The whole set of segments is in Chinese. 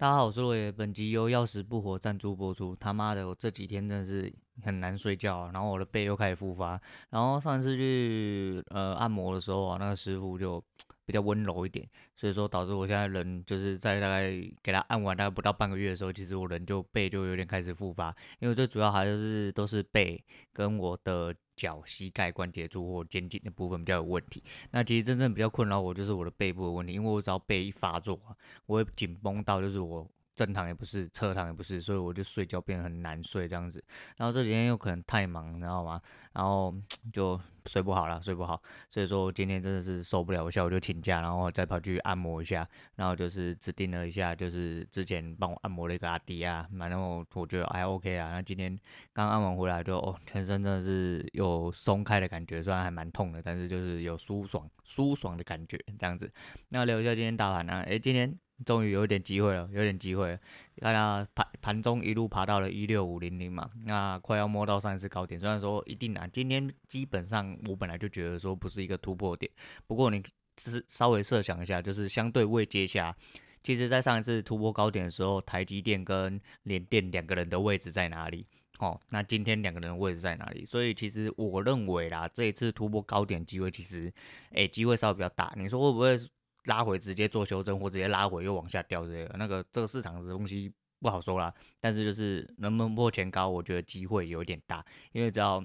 大家好，我是落叶。本集由要死不活赞助播出。他妈的，我这几天真的是很难睡觉，然后我的背又开始复发。然后上次去呃按摩的时候啊，那个师傅就 比较温柔一点，所以说导致我现在人就是在大概给他按完大概不到半个月的时候，其实我人就背就有点开始复发。因为最主要还是都是背跟我的。脚、膝盖关节处或肩颈的部分比较有问题。那其实真正比较困扰我就是我的背部的问题，因为我只要背一发作，我会紧绷到就是我。正躺也不是，侧躺也不是，所以我就睡觉变得很难睡这样子。然后这几天又可能太忙，你知道吗？然后 就睡不好了，睡不好。所以说今天真的是受不了，我下午就请假，然后再跑去按摩一下。然后就是指定了一下，就是之前帮我按摩的一个阿迪啊，然后我觉得还 OK 啊。那今天刚按完回来就哦，全身真的是有松开的感觉，虽然还蛮痛的，但是就是有舒爽、舒爽的感觉这样子。那聊一下今天大盘啊，诶，今天。终于有一点机会了，有点机会了。看到盘盘中一路爬到了一六五零零嘛，那快要摸到上一次高点。虽然说一定难，今天基本上我本来就觉得说不是一个突破点。不过你只是稍微设想一下，就是相对未接下，其实在上一次突破高点的时候，台积电跟联电两个人的位置在哪里？哦，那今天两个人的位置在哪里？所以其实我认为啦，这一次突破高点机会其实，诶，机会稍微比较大。你说会不会？拉回直接做修正，或直接拉回又往下掉，这个那个这个市场的东西不好说啦。但是就是能不能破前高，我觉得机会有点大，因为只要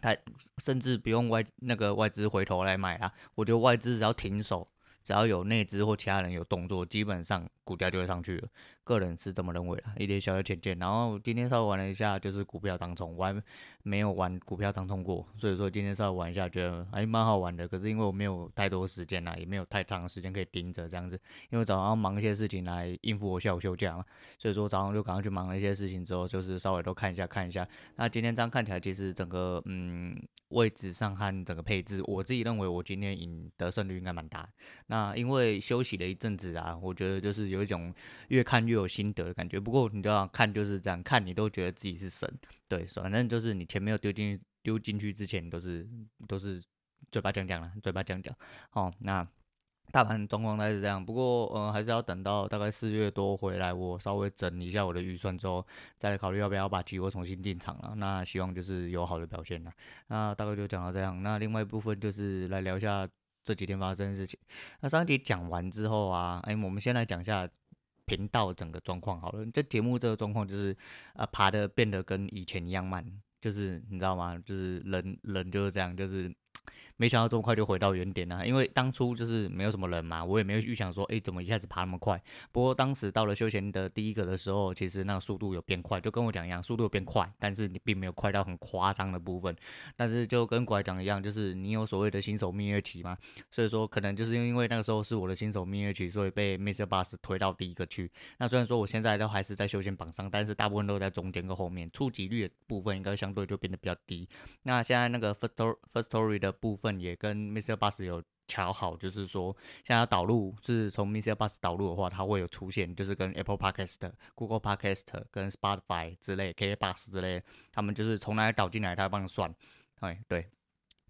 它甚至不用外那个外资回头来买啊，我觉得外资只要停手，只要有内资或其他人有动作，基本上股价就会上去了。个人是这么认为的，一点小小浅见。然后今天稍微玩了一下，就是股票当中，我还没有玩股票当通过，所以说今天稍微玩一下，觉得还蛮好玩的。可是因为我没有太多时间啦，也没有太长的时间可以盯着这样子，因为早上忙一些事情来应付我下午休假嘛，所以说早上就赶快去忙了一些事情之后，就是稍微都看一下看一下。那今天这样看起来，其实整个嗯位置上和整个配置，我自己认为我今天赢得胜率应该蛮大。那因为休息了一阵子啊，我觉得就是有一种越看越。有心得的感觉，不过你知道看就是这样看，你都觉得自己是神，对，反正就是你钱没有丢进丢进去之前，都是都是嘴巴讲讲了，嘴巴讲讲。哦，那大盘状况大概是这样，不过呃还是要等到大概四月多回来，我稍微整理一下我的预算之后，再来考虑要不要把期货重新进场了。那希望就是有好的表现了。那大概就讲到这样，那另外一部分就是来聊一下这几天发生的事情。那上一集讲完之后啊，哎，我们先来讲一下。频道整个状况好了，这节目这个状况就是，呃，爬的变得跟以前一样慢，就是你知道吗？就是人人就是这样，就是。没想到这么快就回到原点了，因为当初就是没有什么人嘛，我也没有预想说，哎，怎么一下子爬那么快？不过当时到了休闲的第一个的时候，其实那个速度有变快，就跟我讲一样，速度变快，但是你并没有快到很夸张的部分。但是就跟拐讲一样，就是你有所谓的新手蜜月期嘛，所以说可能就是因为那个时候是我的新手蜜月期，所以被 MixerBox 推到第一个去。那虽然说我现在都还是在休闲榜上，但是大部分都在中间跟后面，触及率的部分应该相对就变得比较低。那现在那个 first first story 的部分。也跟 MixerBox 有乔好，就是说，现在导入是从 MixerBox 导入的话，它会有出现，就是跟 Apple Podcast、Google Podcast、跟 Spotify 之类、KKBox 之类，他们就是从哪里导进来，他帮你算。哎，对，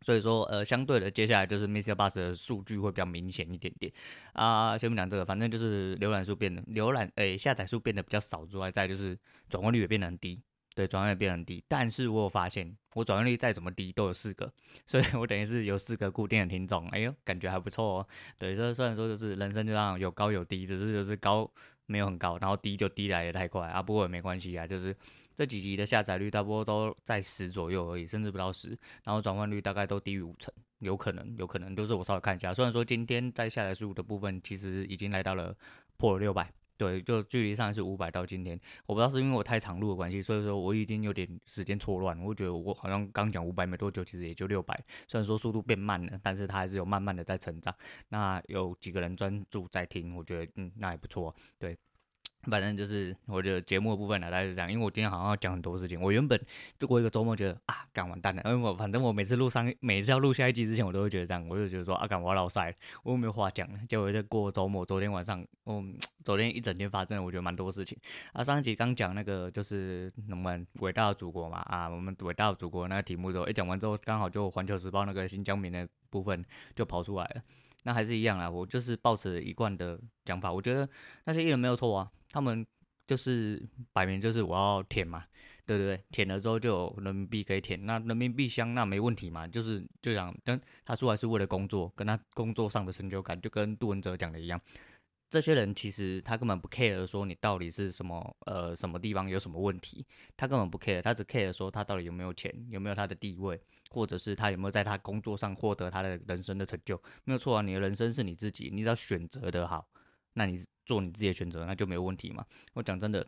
所以说，呃，相对的，接下来就是 MixerBox 的数据会比较明显一点点啊。先不讲这个，反正就是浏览数变得，浏览诶下载数变得比较少之外，再就是转换率也变得很低。对，转换率变很低，但是我有发现，我转换率再怎么低都有四个，所以我等于是有四个固定的听众，哎呦，感觉还不错哦。对，这虽然说就是人生就这样有高有低，只是就是高没有很高，然后低就低来得太快啊，不过也没关系啊，就是这几集的下载率大多都在十左右而已，甚至不到十，然后转换率大概都低于五成，有可能，有可能，就是我稍微看一下，虽然说今天在下载数的部分其实已经来到了破了六百。对，就距离上一次五百到今天，我不知道是因为我太长路的关系，所以说我已经有点时间错乱。我觉得我好像刚讲五百没多久，其实也就六百。虽然说速度变慢了，但是它还是有慢慢的在成长。那有几个人专注在听，我觉得嗯，那也不错。对。反正就是我的节目的部分呢，大概是这样。因为我今天好像要讲很多事情，我原本就过一个周末觉得啊，干完蛋了。因为我反正我每次录上，每次要录下一集之前，我都会觉得这样，我就觉得说啊，干我老晒，我又没有话讲。结果在过周末，昨天晚上，嗯，昨天一整天发生了，我觉得蛮多事情。啊，上一集刚讲那个就是我们伟大的祖国嘛，啊，我们伟大的祖国那个题目之后，一讲完之后，刚好就环球时报那个新疆棉的部分就跑出来了。那还是一样啊，我就是抱持一贯的讲法，我觉得那些艺人没有错啊，他们就是摆明就是我要舔嘛，对不对，舔了之后就有人民币可以舔，那人民币香那没问题嘛，就是就想跟他出来是为了工作，跟他工作上的成就感，就跟杜文泽讲的一样。这些人其实他根本不 care 说你到底是什么呃什么地方有什么问题，他根本不 care，他只 care 说他到底有没有钱，有没有他的地位，或者是他有没有在他工作上获得他的人生的成就，没有错啊，你的人生是你自己，你只要选择的好，那你做你自己的选择，那就没有问题嘛。我讲真的。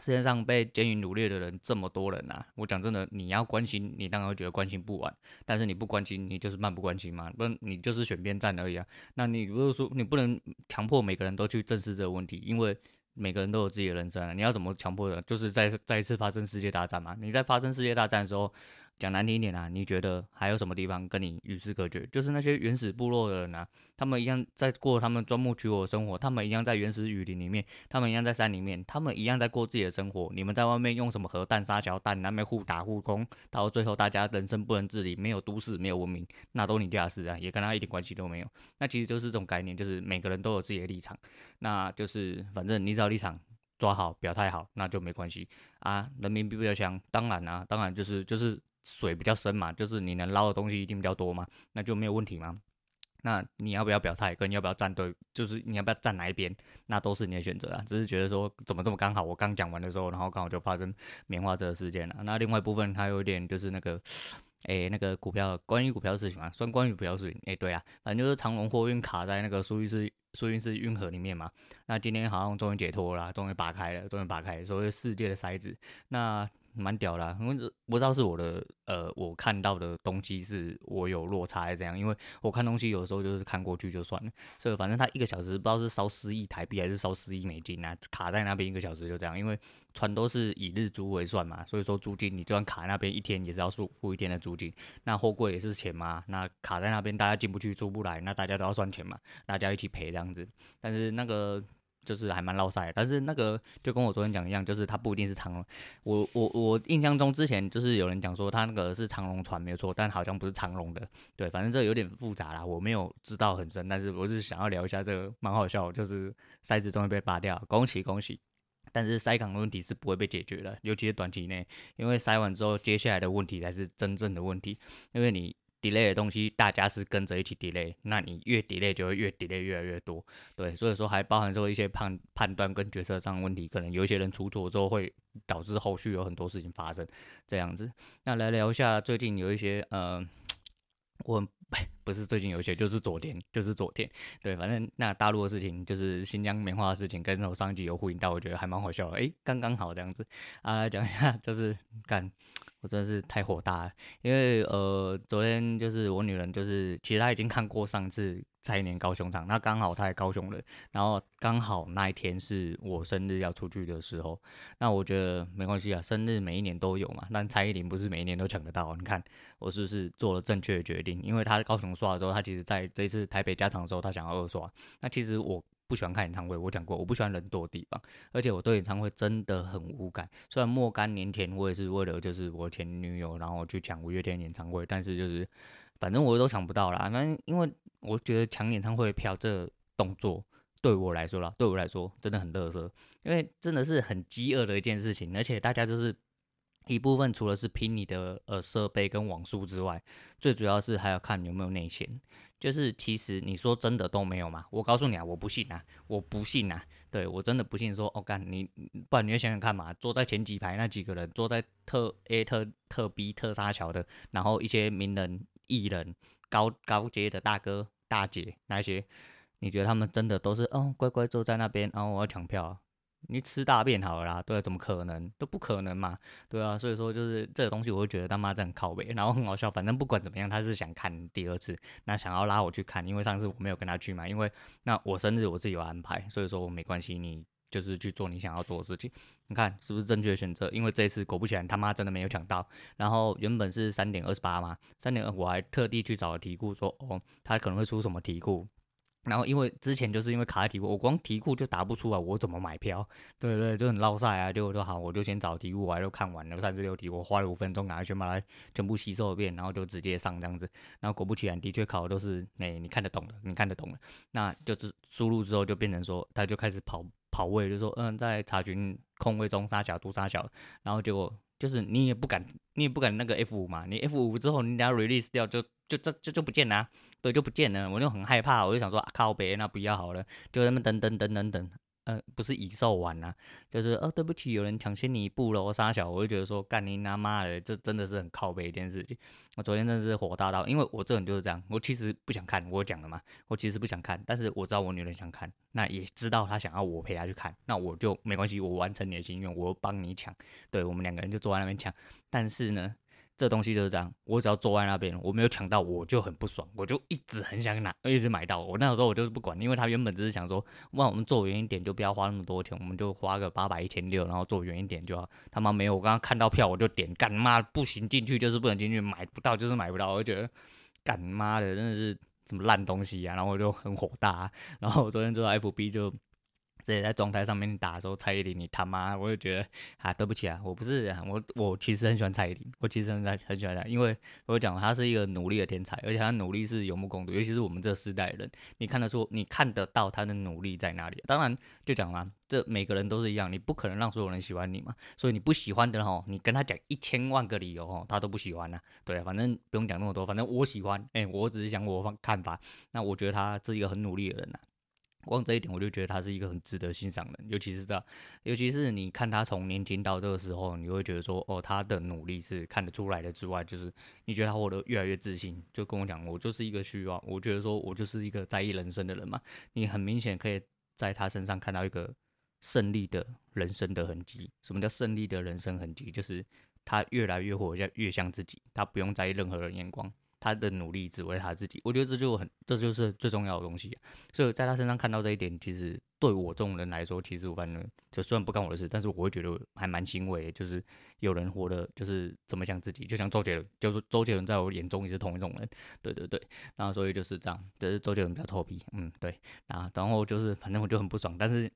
世界上被监狱掳掠的人这么多人呐，我讲真的，你要关心，你当然会觉得关心不完，但是你不关心，你就是漫不关心嘛，不，你就是选边站而已啊。那你如果说你不能强迫每个人都去正视这个问题，因为每个人都有自己的人生啊，你要怎么强迫的？就是再再一次发生世界大战嘛。你在发生世界大战的时候。讲难听一点啊，你觉得还有什么地方跟你与世隔绝？就是那些原始部落的人啊，他们一样在过他们钻木取火的生活，他们一样在原始雨林里面，他们一样在山里面，他们一样在过自己的生活。你们在外面用什么核弹、杀小弹，那边互打互攻，到最后大家人生不能自理，没有都市，没有文明，那都你家事啊，也跟他一点关系都没有。那其实就是这种概念，就是每个人都有自己的立场，那就是反正你只要立场抓好，表态好，那就没关系啊。人民币比较强，当然啊，当然就是就是。水比较深嘛，就是你能捞的东西一定比较多嘛，那就没有问题嘛。那你要不要表态，跟要不要站队，就是你要不要站哪一边，那都是你的选择啊。只是觉得说怎么这么刚好，我刚讲完的时候，然后刚好就发生棉花这个事件了。那另外一部分还有点就是那个，诶、那个股票，关于股票的事情嘛，算关于股票事情。诶、对啊，反正就是长龙货运卡在那个苏伊士苏伊士运河里面嘛。那今天好像终于解脱了，终于拔开了，终于拔开，所谓世界的筛子。那蛮屌啦，因为不知道是我的呃，我看到的东西是我有落差还是怎样？因为我看东西有时候就是看过去就算了，所以反正他一个小时不知道是烧十亿台币还是烧十亿美金啊，卡在那边一个小时就这样。因为船都是以日租为算嘛，所以说租金你就算卡那边一天也是要付付一天的租金。那货柜也是钱嘛，那卡在那边大家进不去出不来，那大家都要算钱嘛，大家一起赔这样子。但是那个。就是还蛮落塞，但是那个就跟我昨天讲一样，就是它不一定是长龙。我我我印象中之前就是有人讲说它那个是长龙船没有错，但好像不是长龙的。对，反正这有点复杂啦，我没有知道很深，但是我是想要聊一下这个，蛮好笑，就是塞子终于被拔掉，恭喜恭喜。但是塞港的问题是不会被解决的，尤其是短期内，因为塞完之后，接下来的问题才是真正的问题，因为你。Delay 的东西，大家是跟着一起 delay，那你越 delay 就会越 delay 越来越多，对，所以说还包含说一些判判断跟决策上的问题，可能有一些人出错之后会导致后续有很多事情发生，这样子。那来聊一下最近有一些呃，我 不是最近有一些，就是昨天，就是昨天，对，反正那大陆的事情，就是新疆棉花的事情，跟我上集有呼应到，我觉得还蛮好笑的，诶，刚刚好这样子啊，来讲一下，就是干。我真的是太火大了，因为呃，昨天就是我女人，就是其实她已经看过上次蔡依林高雄场，那刚好她也高雄了，然后刚好那一天是我生日要出去的时候，那我觉得没关系啊，生日每一年都有嘛，但蔡依林不是每一年都抢得到，你看我是不是做了正确的决定？因为她高雄刷的时候，她其实在这一次台北加场的时候，她想要二刷，那其实我。不喜欢看演唱会，我讲过，我不喜欢人多的地方，而且我对演唱会真的很无感。虽然若干年前我也是为了就是我前女友，然后去抢五月天演唱会，但是就是反正我都抢不到啦。反正因为我觉得抢演唱会票这动作对我来说啦，对我来说真的很垃圾，因为真的是很饥饿的一件事情，而且大家就是。一部分除了是拼你的呃设备跟网速之外，最主要是还要看有没有内线。就是其实你说真的都没有嘛？我告诉你啊，我不信啊，我不信啊。对，我真的不信说。哦干你，不然你要想想看嘛，坐在前几排那几个人，坐在特 A 特特 B 特沙桥的，然后一些名人艺人、高高阶的大哥大姐那些，你觉得他们真的都是哦乖乖坐在那边，然后我要抢票？你吃大便好了啦，对啊，怎么可能？都不可能嘛，对啊，所以说就是这个东西，我会觉得他妈这很靠北，然后很好笑。反正不管怎么样，他是想看第二次，那想要拉我去看，因为上次我没有跟他去嘛，因为那我生日我自己有安排，所以说我没关系，你就是去做你想要做的事情。你看是不是正确的选择？因为这一次果不其然，他妈真的没有抢到。然后原本是三点二十八嘛，三点二我还特地去找了题库说，哦，他可能会出什么题库。然后因为之前就是因为卡在题库，我光题库就答不出来，我怎么买票？对对，就很落赛啊。就说好，我就先找题库，我还都看完了三十六题，我花了五分钟，赶快全把它全部吸收一遍，然后就直接上这样子。然后果不其然，的确考的都是那、你看得懂的，你看得懂的。那就是输入之后就变成说，他就开始跑跑位，就说嗯，在查询空位中杀小读杀小，然后结果就是你也不敢，你也不敢那个 F 五嘛，你 F 五之后你等下 release 掉就。就这就就不见了、啊，对，就不见了，我就很害怕，我就想说、啊、靠北，那不要好了，就那么等等等等等，呃，不是已售完啊，就是哦，对不起，有人抢先你一步了，我杀小，我就觉得说干你他妈的，这真的是很靠北一件事情。我昨天真的是火大到，因为我这人就是这样，我其实不想看，我讲了嘛，我其实不想看，但是我知道我女人想看，那也知道她想要我陪她去看，那我就没关系，我完成你的心愿，我帮你抢，对，我们两个人就坐在那边抢，但是呢。这东西就是这样，我只要坐在那边，我没有抢到，我就很不爽，我就一直很想拿，一直买到。我那个时候我就是不管，因为他原本只是想说，那我们坐远一点就不要花那么多钱，我们就花个八百一千六，然后坐远一点就好。他妈没有，我刚刚看到票我就点，干妈不行进去就是不能进去，买不到就是买不到，我就觉得干妈的真的是什么烂东西啊，然后我就很火大，然后我昨天做 FB 就。直接在状态上面打的时候，蔡依林，你他妈，我就觉得啊，对不起啊，我不是我，我其实很喜欢蔡依林，我其实很很喜欢她，因为我讲她是一个努力的天才，而且她努力是有目共睹，尤其是我们这世代的人，你看得出，你看得到她的努力在哪里。当然，就讲嘛，这每个人都是一样，你不可能让所有人喜欢你嘛，所以你不喜欢的吼，你跟他讲一千万个理由吼，他都不喜欢呐。对啊，反正不用讲那么多，反正我喜欢，哎、我只是讲我方看法，那我觉得他是一个很努力的人呐。光这一点，我就觉得他是一个很值得欣赏的人，尤其是这，尤其是你看他从年轻到这个时候，你会觉得说，哦，他的努力是看得出来的之外，就是你觉得他活得越来越自信，就跟我讲，我就是一个需要，我觉得说我就是一个在意人生的人嘛，你很明显可以在他身上看到一个胜利的人生的痕迹。什么叫胜利的人生痕迹？就是他越来越活越越像自己，他不用在意任何人眼光。他的努力只为他自己，我觉得这就很，这就是最重要的东西。所以在他身上看到这一点，其实对我这种人来说，其实我反正就虽然不干我的事，但是我会觉得还蛮欣慰，就是有人活得就是这么像自己，就像周杰伦，就是周杰伦在我眼中也是同一种人。对对对，然后所以就是这样，只是周杰伦比较臭屁，嗯，对，啊，然后就是反正我就很不爽，但是。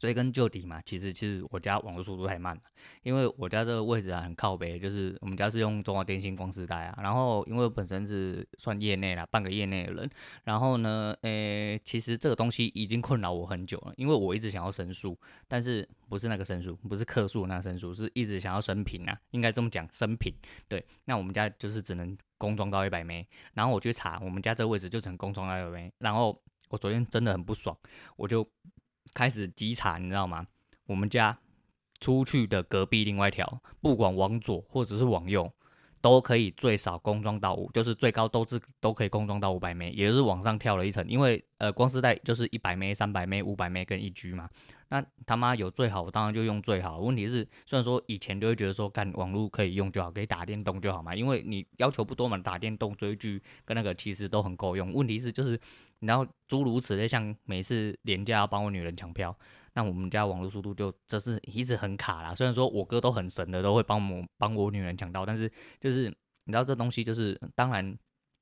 追根究底嘛，其实其实我家网络速度太慢了，因为我家这个位置啊很靠北，就是我们家是用中华电信光世代啊，然后因为我本身是算业内啦，半个业内的人，然后呢，诶、其实这个东西已经困扰我很久了，因为我一直想要升速，但是不是那个升速，不是克数那个升速，是一直想要升频啊，应该这么讲，升频，对，那我们家就是只能工装到一百枚然后我去查，我们家这个位置就只能工装到一百枚。然后我昨天真的很不爽，我就。开始稽查，你知道吗？我们家出去的隔壁另外一条，不管往左或者是往右，都可以最少工装到五，就是最高都是都可以工装到五百枚也就是往上跳了一层。因为呃，光丝带就是一百枚、三百枚、五百枚跟一 G 嘛。那他妈有最好，我当然就用最好。问题是，虽然说以前就会觉得说，干网络可以用就好，可以打电动就好嘛，因为你要求不多嘛，打电动、追剧跟那个其实都很够用。问题是就是。然后诸如此类，像每次连假要帮我女人抢票，那我们家网络速度就这是一直很卡啦。虽然说我哥都很神的，都会帮我帮我女人抢到，但是就是你知道这东西就是，当然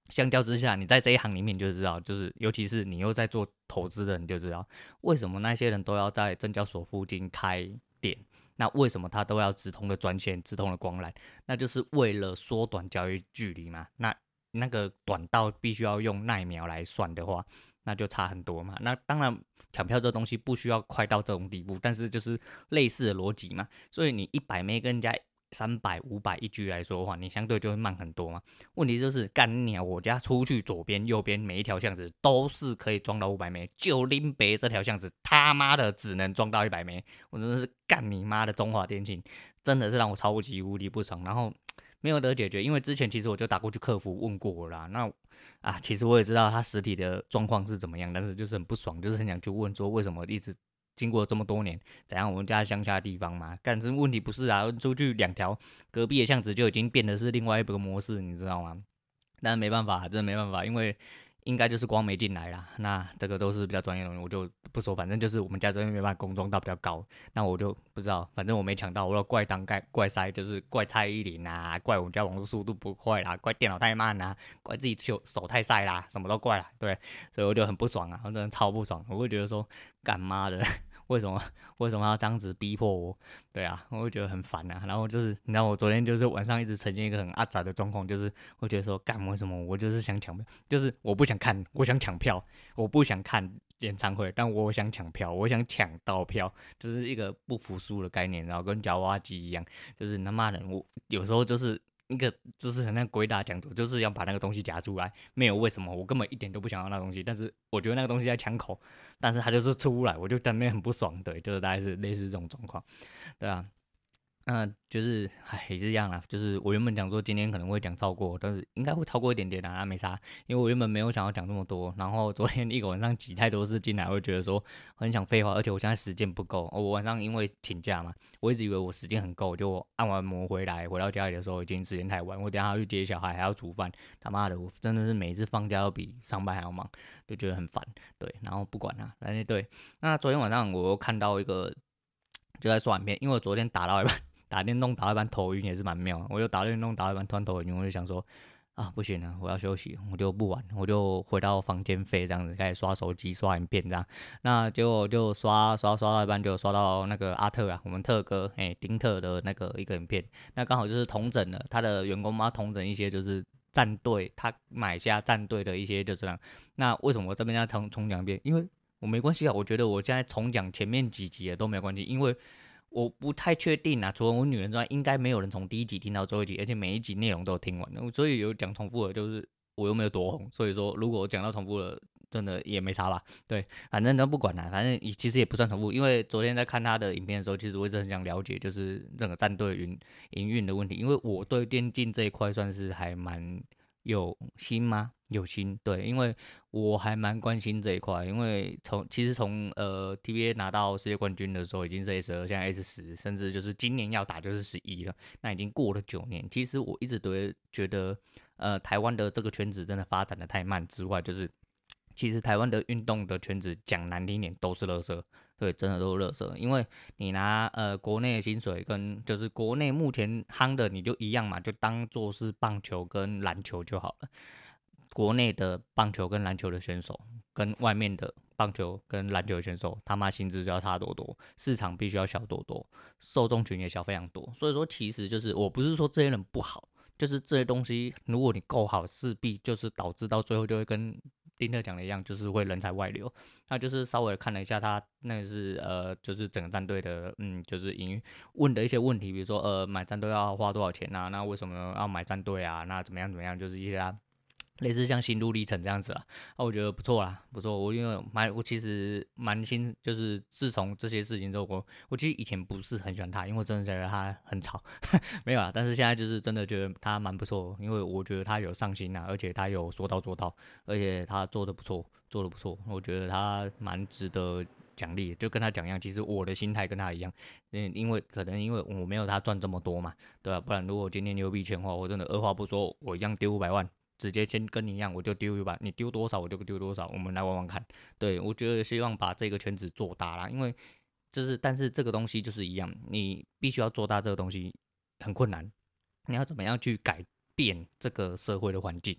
相较之下，你在这一行里面就知道，就是尤其是你又在做投资的，你就知道为什么那些人都要在证交所附近开店，那为什么他都要直通的专线、直通的光缆，那就是为了缩短交易距离嘛。那那个短到必须要用奈秒来算的话，那就差很多嘛。那当然抢票这东西不需要快到这种地步，但是就是类似的逻辑嘛。所以你一百枚跟人家三百、五百一 G 来说的话，你相对就会慢很多嘛。问题就是干你啊，我家出去左边、右边每一条巷子都是可以装到五百枚就林北这条巷子他妈的只能装到一百枚。我真的是干你妈的中华电信，真的是让我超级无敌不爽。然后。没有得解决，因为之前其实我就打过去客服问过了啦。那啊，其实我也知道他实体的状况是怎么样，但是就是很不爽，就是很想去问说为什么一直经过这么多年，怎样我们家乡下的地方嘛？但是问题不是啊，出去两条隔壁的巷子就已经变得是另外一个模式，你知道吗？但是没办法，真的没办法，因为应该就是光没进来啦，那这个都是比较专业的东西，我就不说。反正就是我们家这边没办法工装到比较高，那我就不知道。反正我没抢到，我要怪当怪怪塞，就是怪蔡依林啊，怪我们家网络速度不快啦，怪电脑太慢啦，怪自己手手太晒啦，什么都怪啦。对，所以我就很不爽啊，我真的超不爽，我会觉得说干妈的。为什么为什么要这样子逼迫我？对啊，我会觉得很烦啊。然后就是，你知道我昨天就是晚上一直呈现一个很阿杂的状况，就是会觉得说，干为什么我就是想抢票，就是我不想看，我想抢票，我不想看演唱会，但我想抢票，我想抢到票，就是一个不服输的概念，然后跟夹娃娃机一样，就是他妈的，我有时候就是。那个就是很像鬼打墙，就是要把那个东西夹出来，没有为什么，我根本一点都不想要那东西，但是我觉得那个东西在枪口，但是它就是出来，我就在那边很不爽，对，就是大概是类似这种状况，对啊。那就是，唉，也是这样啦。就是我原本讲说今天可能会讲超过，但是应该会超过一点点啦，那没啥。因为我原本没有想要讲这么多，然后昨天一个晚上挤太多事进来，我会觉得说很想废话，而且我现在时间不够。我晚上因为请假嘛，我一直以为我时间很够，就按完摩回来回到家里的时候已经时间太晚，我等下要去接小孩还要煮饭，他妈的，我真的是每次放假都比上班还要忙，就觉得很烦。对，然后不管他，反正对。那昨天晚上我又看到一个就在刷影片，因为我昨天打到一半。打电动打到一半头晕也是蛮妙，我就打电动打到一半突然头晕，我就想说啊不行了，我要休息，我就不玩，我就回到房间飞这样子开始刷手机刷影片这样，那结果就刷刷刷到一半就刷到那个阿特啊，我们特哥哎、丁特的那个一个影片，那刚好就是同整了他的员工嘛，同整一些就是战队他买下战队的一些就这样，那为什么我这边要重重讲一遍？因为我没关系啊，我觉得我现在重讲前面几集也都没有关系，因为。我不太确定啊，除了我女人之外，应该没有人从第一集听到最后一集，而且每一集内容都有听完，所以有讲重复的，就是我又没有多红，所以说如果我讲到重复了，真的也没差吧？对，反正都不管了，反正其实也不算重复，因为昨天在看他的影片的时候，其实我一直很想了解，就是整个战队营营运的问题，因为我对电竞这一块算是还蛮有心吗？有心对，因为我还蛮关心这一块，因为从其实从呃 TBA 拿到世界冠军的时候已经是 S 二，现在 S 十，甚至就是今年要打就是十一了，那已经过了九年。其实我一直都觉得，呃，台湾的这个圈子真的发展的太慢之外，就是其实台湾的运动的圈子讲难听点都是垃圾，对，真的都是垃圾。因为你拿呃国内的薪水跟就是国内目前夯的你就一样嘛，就当做是棒球跟篮球就好了。国内的棒球跟篮球的选手，跟外面的棒球跟篮球的选手，他妈薪资就要差多多，市场必须要小多多，受众群也小非常多。所以说，其实就是我不是说这些人不好，就是这些东西，如果你够好，势必就是导致到最后就会跟丁特讲的一样，就是会人才外流。那就是稍微看了一下他那是呃，就是整个战队的，嗯，就是因问的一些问题，比如说呃，买战队要花多少钱啊？那为什么要买战队啊？那怎么样怎么样？就是一些。类似像心路历程这样子啊，那我觉得不错啦，不错。我因为蛮，我其实蛮新，就是自从这些事情之后，我我其实以前不是很喜欢他，因为我真的觉得他很吵，没有啦。但是现在就是真的觉得他蛮不错，因为我觉得他有上心呐，而且他有说到做到，而且他做的不错，做的不错。我觉得他蛮值得奖励，就跟他讲一样。其实我的心态跟他一样，嗯，因为可能因为我没有他赚这么多嘛，对吧？不然如果今天牛逼钱的话，我真的二话不说，我一样丢五百万。直接先跟你一样，我就丢一把，你丢多少我就丢多少，我们来玩玩看。对，我觉得希望把这个圈子做大啦，因为就是，但是这个东西就是一样，你必须要做大这个东西很困难，你要怎么样去改变这个社会的环境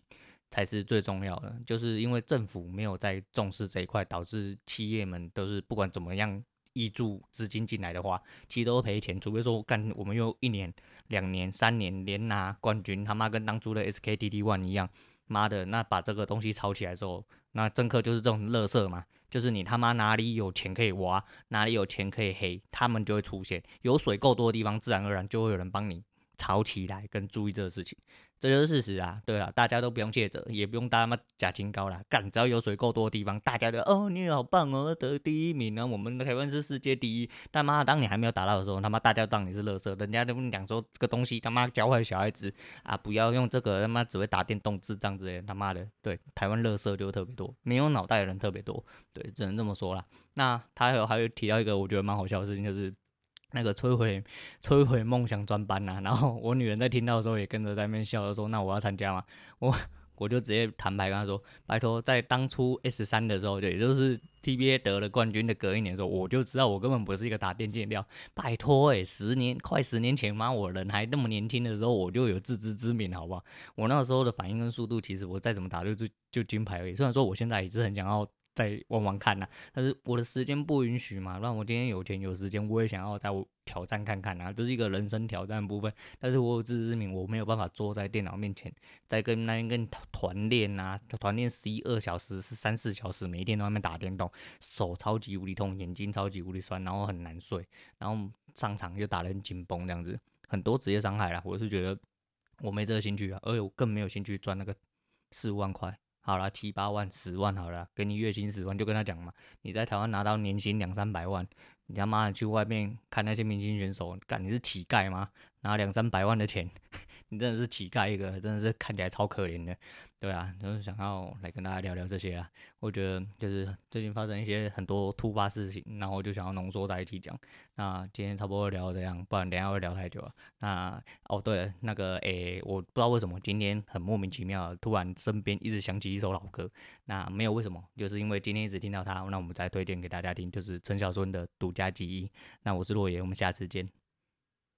才是最重要的。就是因为政府没有在重视这一块，导致企业们都是不管怎么样。挹注资金进来的话，其实都赔钱。除非说干，我们又一年、两年、三年连拿冠军，他妈跟当初的 SKTD One 一样，妈的，那把这个东西炒起来之后，那政客就是这种垃圾嘛，就是你他妈哪里有钱可以挖，哪里有钱可以黑，他们就会出现。有水够多的地方，自然而然就会有人帮你炒起来，跟注意这个事情。这就是事实啊，对啊，大家都不用谢责，也不用大家妈假清高啦，干，只要有水够多的地方，大家都哦，你好棒哦，得第一名啊，我们的台湾是世界第一。但妈，当你还没有达到的时候，他妈大家当你是垃圾，人家都讲说这个东西他妈教坏小孩子啊，不要用这个他妈只会打电动智障之类的，他妈的，对，台湾垃圾就特别多，没有脑袋的人特别多，对，只能这么说啦。那他有还有提到一个我觉得蛮好笑的事情，就是。那个摧毁摧毁梦想专班呐，然后我女人在听到的时候也跟着在那边笑，说：“那我要参加吗？”我我就直接坦白跟她说，拜托，在当初 S 三的时候，也就是 TBA 得了冠军的隔一年的时候，我就知道我根本不是一个打电竞的料。拜托，诶，十年快十年前嘛，我人还那么年轻的时候，我就有自知之明，好不好？我那时候的反应跟速度，其实我再怎么打就就就金牌而已。虽然说我现在也是很想要。再玩玩看呐、但是我的时间不允许嘛。让我今天有钱有时间，我也想要再挑战看看啊，这是一个人生挑战部分。但是我有自知之明，我没有办法坐在电脑面前，在跟那边跟团练啊，团练十一二小时，是三四小时，每天在那边打电动，手超级无力痛，眼睛超级无力酸，然后很难睡，然后上场就打得很紧绷，这样子很多职业伤害啦。我是觉得我没这个兴趣啊，而且我更没有兴趣赚那个四五万块。好了，七八万、十万好了，给你月薪十万，就跟他讲嘛。你在台湾拿到年薪两三百万，你他妈的去外面看那些明星选手，干你是乞丐吗？拿两三百万的钱。你真的是乞丐一个，真的是看起来超可怜的，对啊，就是想要来跟大家聊聊这些啊。我觉得就是最近发生一些很多突发事情，然后我就想要浓缩在一起讲。那今天差不多聊这样，不然等下会聊太久了。那哦对了，那个诶、我不知道为什么今天很莫名其妙，突然身边一直响起一首老歌。那没有为什么，就是因为今天一直听到它，那我们再推荐给大家听，就是陈小春的《独家记忆》。那我是洛爷，我们下次见。